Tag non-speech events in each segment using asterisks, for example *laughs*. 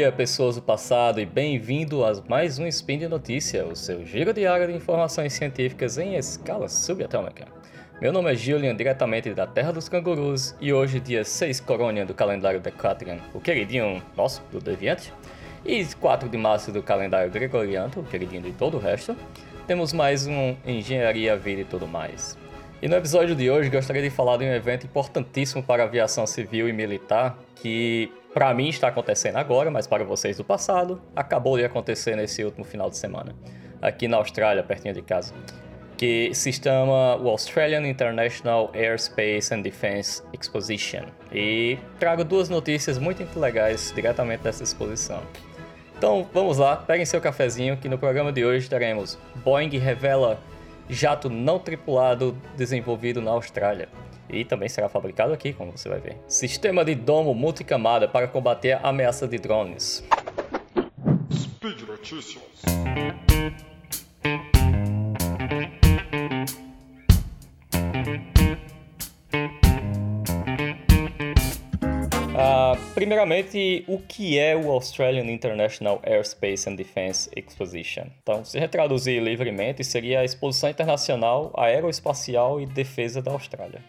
dia, pessoas do passado, e bem-vindo a mais um Spin de Notícia, o seu giro diário de informações científicas em escala subatômica. Meu nome é Julian, diretamente da Terra dos Cangurus, e hoje, dia 6 Corônia do calendário Decatrian, o queridinho nosso, do Deviante, e 4 de março do calendário Gregoriano, o queridinho de todo o resto, temos mais um Engenharia, Vida e tudo mais. E no episódio de hoje gostaria de falar de um evento importantíssimo para a aviação civil e militar que para mim está acontecendo agora, mas para vocês do passado, acabou de acontecer nesse último final de semana, aqui na Austrália, pertinho de casa, que se chama o Australian International Airspace and Defense Exposition. E trago duas notícias muito legais diretamente dessa exposição. Então vamos lá, peguem seu cafezinho que no programa de hoje teremos Boeing revela jato não tripulado desenvolvido na Austrália. E também será fabricado aqui, como você vai ver. Sistema de domo multicamada para combater a ameaça de drones. Speed Notícias. Primeiramente, o que é o Australian International Airspace and Defense Exposition? Então, se retraduzir livremente, seria a Exposição Internacional Aeroespacial e Defesa da Austrália.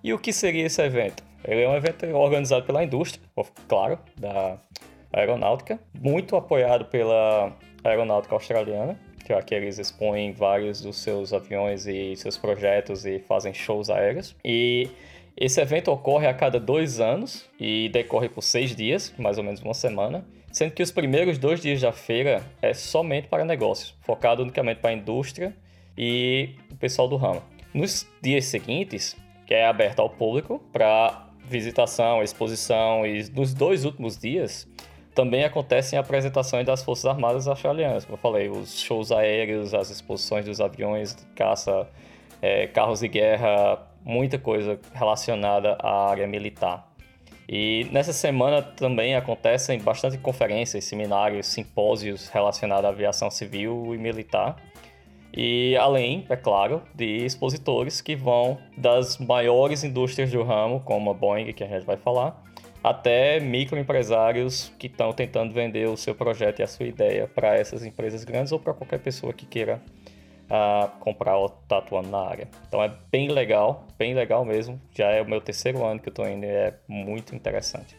E o que seria esse evento? Ele é um evento organizado pela indústria, claro, da aeronáutica, muito apoiado pela aeronáutica australiana, que que eles expõem vários dos seus aviões e seus projetos e fazem shows aéreos. E esse evento ocorre a cada dois anos e decorre por seis dias, mais ou menos uma semana, sendo que os primeiros dois dias da feira é somente para negócios, focado unicamente para a indústria e o pessoal do ramo. Nos dias seguintes, que é aberta ao público para visitação, exposição e nos dois últimos dias também acontecem apresentações das Forças Armadas australianas, como eu falei, os shows aéreos, as exposições dos aviões de caça, é, carros de guerra, muita coisa relacionada à área militar. E nessa semana também acontecem bastante conferências, seminários, simpósios relacionados à aviação civil e militar. E além, é claro, de expositores que vão das maiores indústrias do ramo, como a Boeing, que a gente vai falar, até microempresários que estão tentando vender o seu projeto e a sua ideia para essas empresas grandes ou para qualquer pessoa que queira uh, comprar ou estar tá atuando na área. Então é bem legal, bem legal mesmo. Já é o meu terceiro ano que eu estou indo e é muito interessante.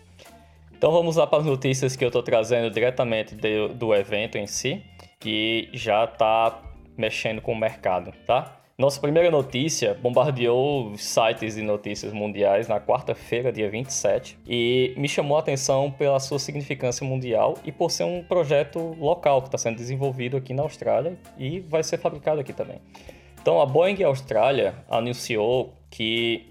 Então vamos lá para as notícias que eu estou trazendo diretamente de, do evento em si, que já está mexendo com o mercado, tá? Nossa primeira notícia bombardeou sites de notícias mundiais na quarta-feira, dia 27, e me chamou a atenção pela sua significância mundial e por ser um projeto local que está sendo desenvolvido aqui na Austrália e vai ser fabricado aqui também. Então, a Boeing Austrália anunciou que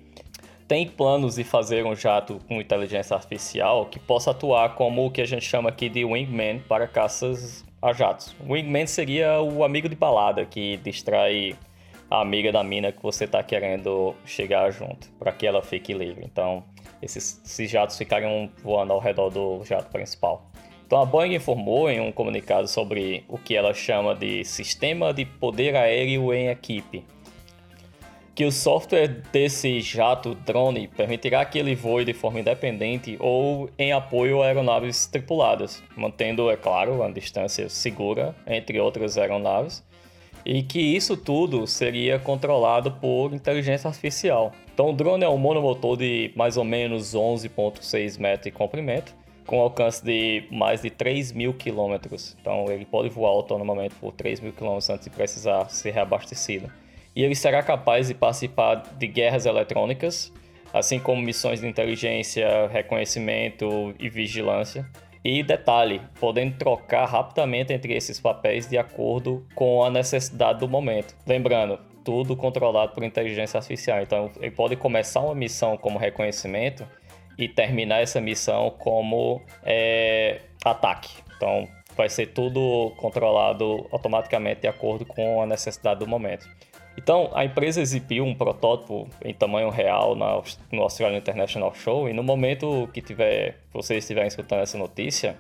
tem planos de fazer um jato com inteligência artificial que possa atuar como o que a gente chama aqui de wingman para caças a jatos. Wingman seria o amigo de balada que distrai a amiga da mina que você está querendo chegar junto, para que ela fique livre. Então, esses, esses jatos ficariam voando ao redor do jato principal. Então, a Boeing informou em um comunicado sobre o que ela chama de Sistema de Poder Aéreo em Equipe, que o software desse jato drone permitirá que ele voe de forma independente ou em apoio a aeronaves tripuladas, mantendo, é claro, a distância segura entre outras aeronaves, e que isso tudo seria controlado por inteligência artificial. Então, o drone é um monomotor de mais ou menos 11,6 metros de comprimento, com alcance de mais de 3 mil quilômetros. Então, ele pode voar autonomamente por 3 mil quilômetros antes de precisar ser reabastecido e ele será capaz de participar de guerras eletrônicas, assim como missões de inteligência, reconhecimento e vigilância. E detalhe, podendo trocar rapidamente entre esses papéis de acordo com a necessidade do momento. Lembrando, tudo controlado por inteligência artificial. Então, ele pode começar uma missão como reconhecimento e terminar essa missão como é, ataque. Então, vai ser tudo controlado automaticamente de acordo com a necessidade do momento. Então, a empresa exibiu um protótipo em tamanho real na, no Australian International Show e no momento que tiver, vocês estiverem escutando essa notícia,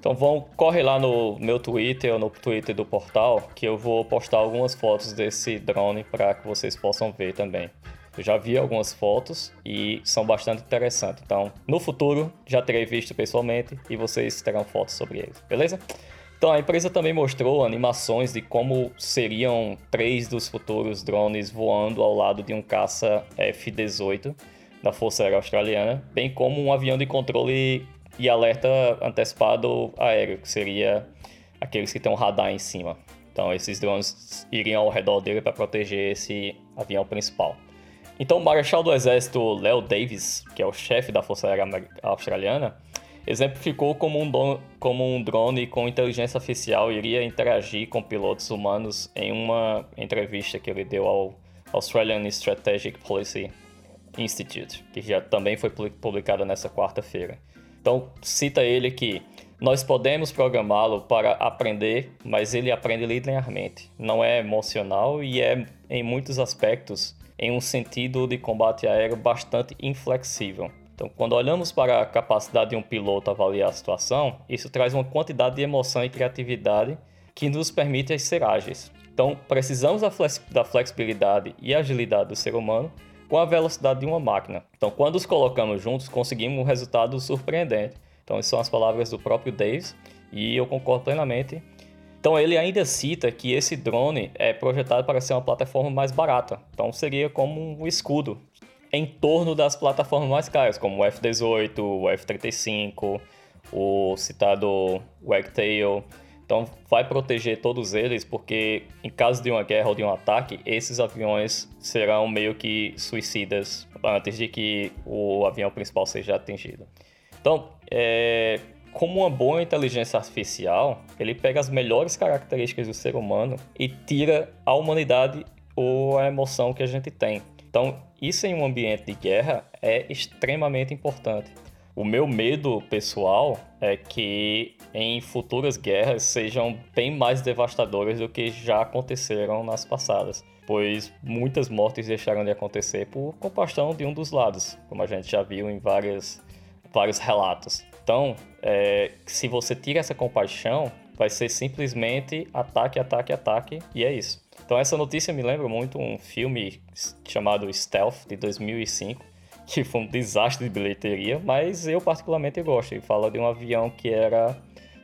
então vão, corre lá no meu Twitter ou no Twitter do portal que eu vou postar algumas fotos desse drone para que vocês possam ver também. Eu já vi algumas fotos e são bastante interessantes. Então, no futuro, já terei visto pessoalmente e vocês terão fotos sobre eles, beleza? Então, a empresa também mostrou animações de como seriam três dos futuros drones voando ao lado de um caça F-18 da Força Aérea Australiana, bem como um avião de controle e alerta antecipado aéreo, que seria aqueles que têm um radar em cima. Então, esses drones iriam ao redor dele para proteger esse avião principal. Então, o Marechal do Exército Leo Davis, que é o chefe da Força Aérea Australiana, exemplificou como um, como um drone com inteligência artificial iria interagir com pilotos humanos em uma entrevista que ele deu ao Australian Strategic Policy Institute, que já também foi publicada nessa quarta-feira. Então, cita ele que nós podemos programá-lo para aprender, mas ele aprende linearmente. Não é emocional e é, em muitos aspectos, em um sentido de combate aéreo bastante inflexível. Então, quando olhamos para a capacidade de um piloto avaliar a situação, isso traz uma quantidade de emoção e criatividade que nos permite ser ágeis. Então, precisamos da flexibilidade e agilidade do ser humano com a velocidade de uma máquina. Então, quando os colocamos juntos, conseguimos um resultado surpreendente. Então, essas são as palavras do próprio Davis e eu concordo plenamente. Então, ele ainda cita que esse drone é projetado para ser uma plataforma mais barata. Então, seria como um escudo em torno das plataformas mais caras, como o F-18, o F-35, o citado Wagtail. Então vai proteger todos eles, porque em caso de uma guerra ou de um ataque, esses aviões serão meio que suicidas antes de que o avião principal seja atingido. Então, é, como uma boa inteligência artificial, ele pega as melhores características do ser humano e tira a humanidade ou a emoção que a gente tem. Então, isso em um ambiente de guerra é extremamente importante. O meu medo pessoal é que em futuras guerras sejam bem mais devastadoras do que já aconteceram nas passadas, pois muitas mortes deixaram de acontecer por compaixão de um dos lados, como a gente já viu em várias, vários relatos. Então, é, se você tira essa compaixão, vai ser simplesmente ataque, ataque, ataque, e é isso. Então essa notícia me lembra muito um filme chamado Stealth, de 2005, *laughs* que foi um desastre de bilheteria, mas eu particularmente gosto. Ele fala de um avião que era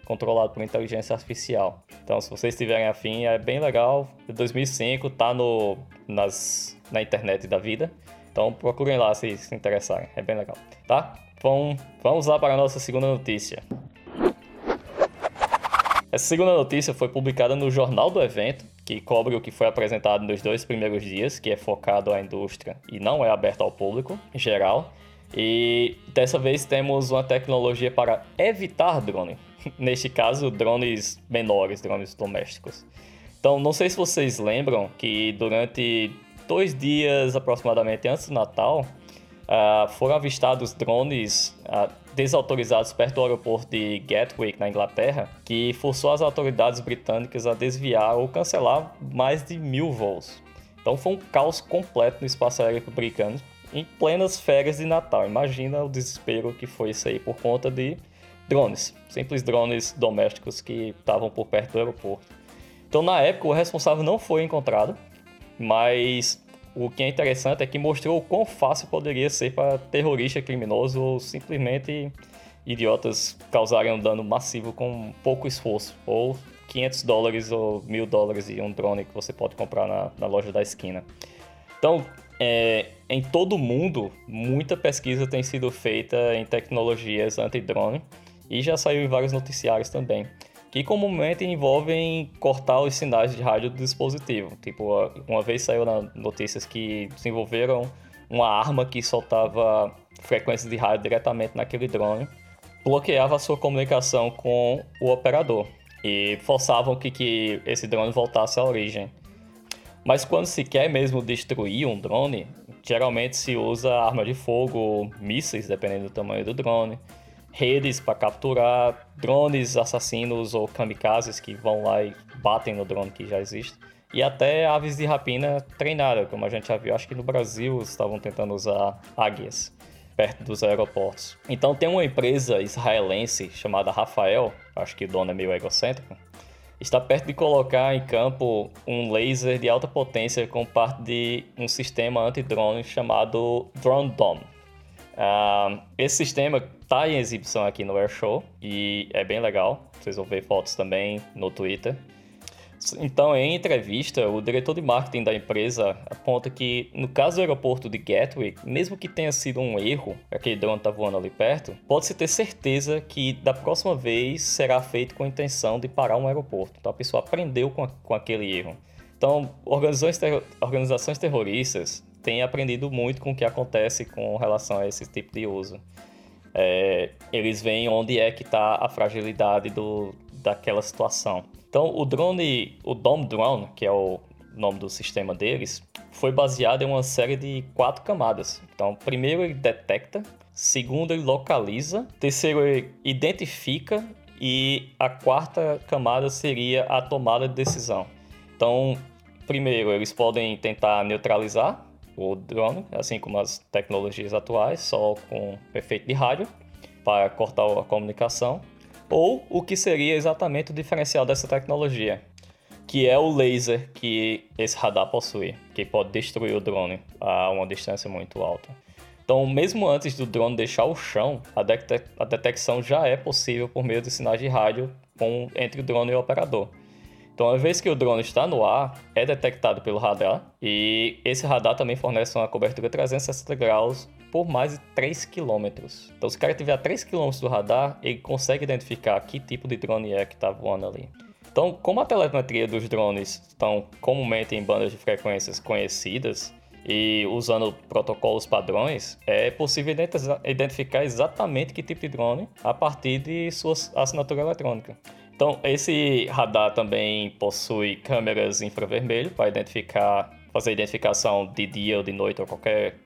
controlado por inteligência artificial. Então, se vocês tiverem afim, é bem legal. De 2005, tá no, nas, na internet da vida. Então, procurem lá se se interessarem. É bem legal, tá? Bom, vamos lá para a nossa segunda notícia. Essa segunda notícia foi publicada no jornal do evento, que cobre o que foi apresentado nos dois primeiros dias, que é focado à indústria e não é aberto ao público em geral. E dessa vez temos uma tecnologia para evitar drone. *laughs* Neste caso, drones menores, drones domésticos. Então, não sei se vocês lembram que durante dois dias aproximadamente antes do Natal, uh, foram avistados drones uh, desautorizados perto do aeroporto de Gatwick, na Inglaterra, que forçou as autoridades britânicas a desviar ou cancelar mais de mil voos. Então foi um caos completo no espaço aéreo britânico em plenas férias de Natal. Imagina o desespero que foi isso aí por conta de drones, simples drones domésticos que estavam por perto do aeroporto. Então, na época, o responsável não foi encontrado, mas o que é interessante é que mostrou o quão fácil poderia ser para terrorista criminoso ou simplesmente idiotas causarem um dano massivo com pouco esforço, ou 500 dólares ou 1000 dólares e um drone que você pode comprar na, na loja da esquina. Então, é, em todo o mundo, muita pesquisa tem sido feita em tecnologias anti-drone e já saiu em vários noticiários também que comumente envolvem cortar os sinais de rádio do dispositivo. Tipo, uma vez saiu na notícias que desenvolveram uma arma que soltava frequências de rádio diretamente naquele drone, bloqueava a sua comunicação com o operador e forçavam que, que esse drone voltasse à origem. Mas quando se quer mesmo destruir um drone, geralmente se usa arma de fogo, mísseis, dependendo do tamanho do drone, redes para capturar drones assassinos ou kamikazes que vão lá e batem no drone que já existe. E até aves de rapina treinadas, como a gente já viu. Acho que no Brasil estavam tentando usar águias perto dos aeroportos. Então tem uma empresa israelense chamada Rafael, acho que o dono é meio egocêntrico, está perto de colocar em campo um laser de alta potência com parte de um sistema anti-drone chamado Drone Dome. Uh, esse sistema está em exibição aqui no Airshow e é bem legal. Vocês vão ver fotos também no Twitter. Então, em entrevista, o diretor de marketing da empresa aponta que, no caso do aeroporto de Gatwick, mesmo que tenha sido um erro, aquele drone tá voando ali perto, pode-se ter certeza que da próxima vez será feito com a intenção de parar um aeroporto. Então, a pessoa aprendeu com, a, com aquele erro. Então, organizações, organizações terroristas têm aprendido muito com o que acontece com relação a esse tipo de uso. É, eles veem onde é que está a fragilidade do, daquela situação. Então, o drone, o Dome Drone, que é o nome do sistema deles, foi baseado em uma série de quatro camadas. Então, primeiro ele detecta, segundo ele localiza, terceiro ele identifica e a quarta camada seria a tomada de decisão. Então, primeiro eles podem tentar neutralizar o drone, assim como as tecnologias atuais, só com efeito de rádio para cortar a comunicação ou o que seria exatamente o diferencial dessa tecnologia, que é o laser que esse radar possui, que pode destruir o drone a uma distância muito alta. Então, mesmo antes do drone deixar o chão, a, a detecção já é possível por meio de sinais de rádio com, entre o drone e o operador. Então, uma vez que o drone está no ar, é detectado pelo radar e esse radar também fornece uma cobertura 360 graus por mais de 3 km. Então, se o cara estiver a 3 km do radar, ele consegue identificar que tipo de drone é que está voando ali. Então, como a telemetria dos drones estão comumente em bandas de frequências conhecidas e usando protocolos padrões, é possível identificar exatamente que tipo de drone a partir de sua assinatura eletrônica. Então, esse radar também possui câmeras infravermelho para identificar, fazer identificação de dia ou de noite ou qualquer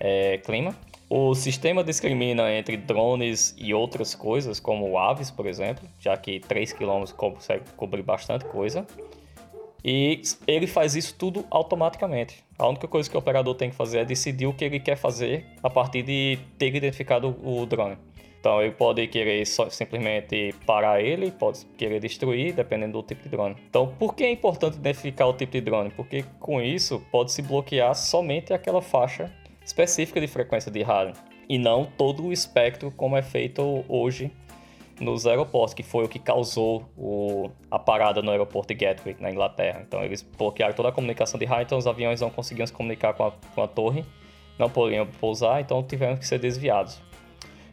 é, clima. O sistema discrimina entre drones e outras coisas, como aves, por exemplo, já que 3 km consegue cobrir bastante coisa. E ele faz isso tudo automaticamente. A única coisa que o operador tem que fazer é decidir o que ele quer fazer a partir de ter identificado o drone. Então ele pode querer só, simplesmente parar ele, pode querer destruir, dependendo do tipo de drone. Então, por que é importante identificar o tipo de drone? Porque com isso pode se bloquear somente aquela faixa específica de frequência de rádio e não todo o espectro como é feito hoje nos aeroportos, que foi o que causou o, a parada no aeroporto de Gatwick, na Inglaterra. Então eles bloquearam toda a comunicação de rádio, então os aviões não conseguiam se comunicar com a, com a torre, não poderiam pousar, então tiveram que ser desviados.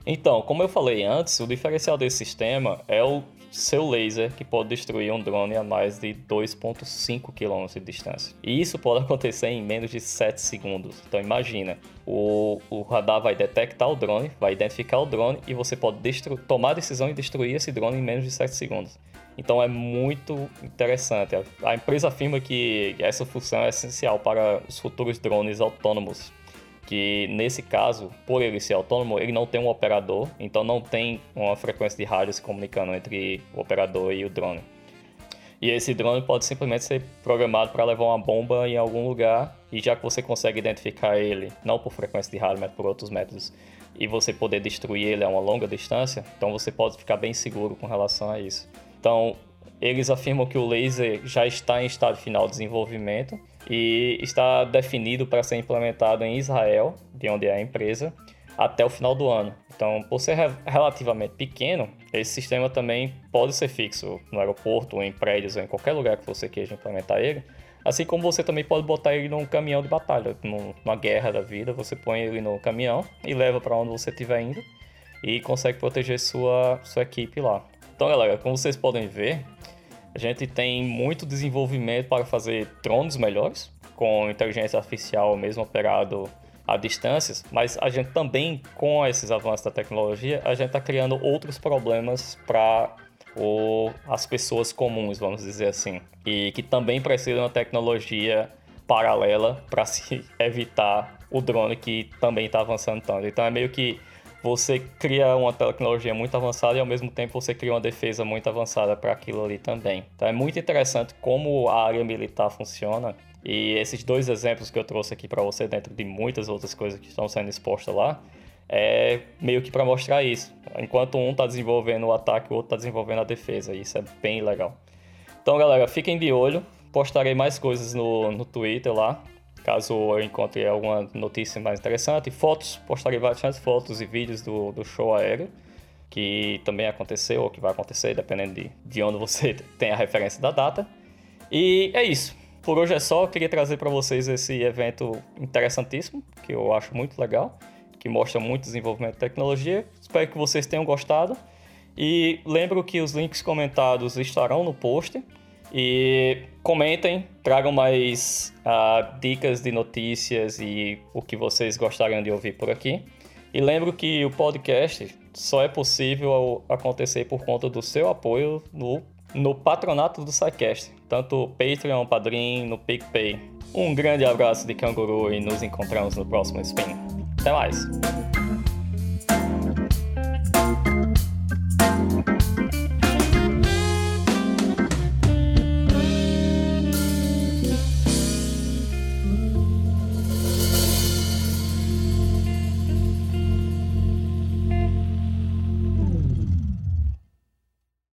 Então, como eu falei antes, o diferencial desse sistema é o seu laser que pode destruir um drone a mais de 2.5 km de distância. E isso pode *laughs* acontecer em menos de 7 segundos. Então imagina, o, o radar vai detectar o drone, vai identificar o drone e você pode tomar a decisão e destruir esse drone em menos de 7 segundos. Então é muito interessante. A empresa afirma que essa função é essencial para os futuros drones autônomos que nesse caso, por ele ser autônomo, ele não tem um operador, então não tem uma frequência de rádio se comunicando entre o operador e o drone. E esse drone pode simplesmente ser programado para levar uma bomba em algum lugar, e já que você consegue identificar ele, não por frequência de rádio, mas por outros métodos, e você poder destruir ele a uma longa distância, então você pode ficar bem seguro com relação a isso. Então, eles afirmam que o laser já está em estado final de desenvolvimento e está definido para ser implementado em Israel, de onde é a empresa, até o final do ano. Então, por ser relativamente pequeno, esse sistema também pode ser fixo no aeroporto, em prédios, ou em qualquer lugar que você queira implementar ele. Assim como você também pode botar ele num caminhão de batalha, numa guerra da vida, você põe ele no caminhão e leva para onde você estiver indo e consegue proteger sua, sua equipe lá. Então, galera, como vocês podem ver, a gente tem muito desenvolvimento para fazer drones melhores, com inteligência artificial mesmo operado a distâncias, mas a gente também, com esses avanços da tecnologia, a gente está criando outros problemas para as pessoas comuns, vamos dizer assim, e que também precisam de tecnologia paralela para se *laughs* evitar o drone que também está avançando tanto. Então é meio que você cria uma tecnologia muito avançada e ao mesmo tempo você cria uma defesa muito avançada para aquilo ali também. Então é muito interessante como a área militar funciona e esses dois exemplos que eu trouxe aqui para você, dentro de muitas outras coisas que estão sendo expostas lá, é meio que para mostrar isso. Enquanto um está desenvolvendo o ataque, o outro está desenvolvendo a defesa. E isso é bem legal. Então, galera, fiquem de olho. Postarei mais coisas no, no Twitter lá, caso eu encontre alguma notícia mais interessante. Fotos, postarei várias fotos e vídeos do, do show aéreo, que também aconteceu ou que vai acontecer, dependendo de, de onde você *laughs* tem a referência da data. E é isso. Por hoje é só, eu queria trazer para vocês esse evento interessantíssimo, que eu acho muito legal, que mostra muito desenvolvimento de tecnologia. Espero que vocês tenham gostado. E lembro que os links comentados estarão no post. E comentem, tragam mais uh, dicas de notícias e o que vocês gostariam de ouvir por aqui. E lembro que o podcast só é possível acontecer por conta do seu apoio no, no patronato do SciCast, tanto Patreon, Padrim, no PicPay. Um grande abraço de canguru e nos encontramos no próximo Spin. Até mais!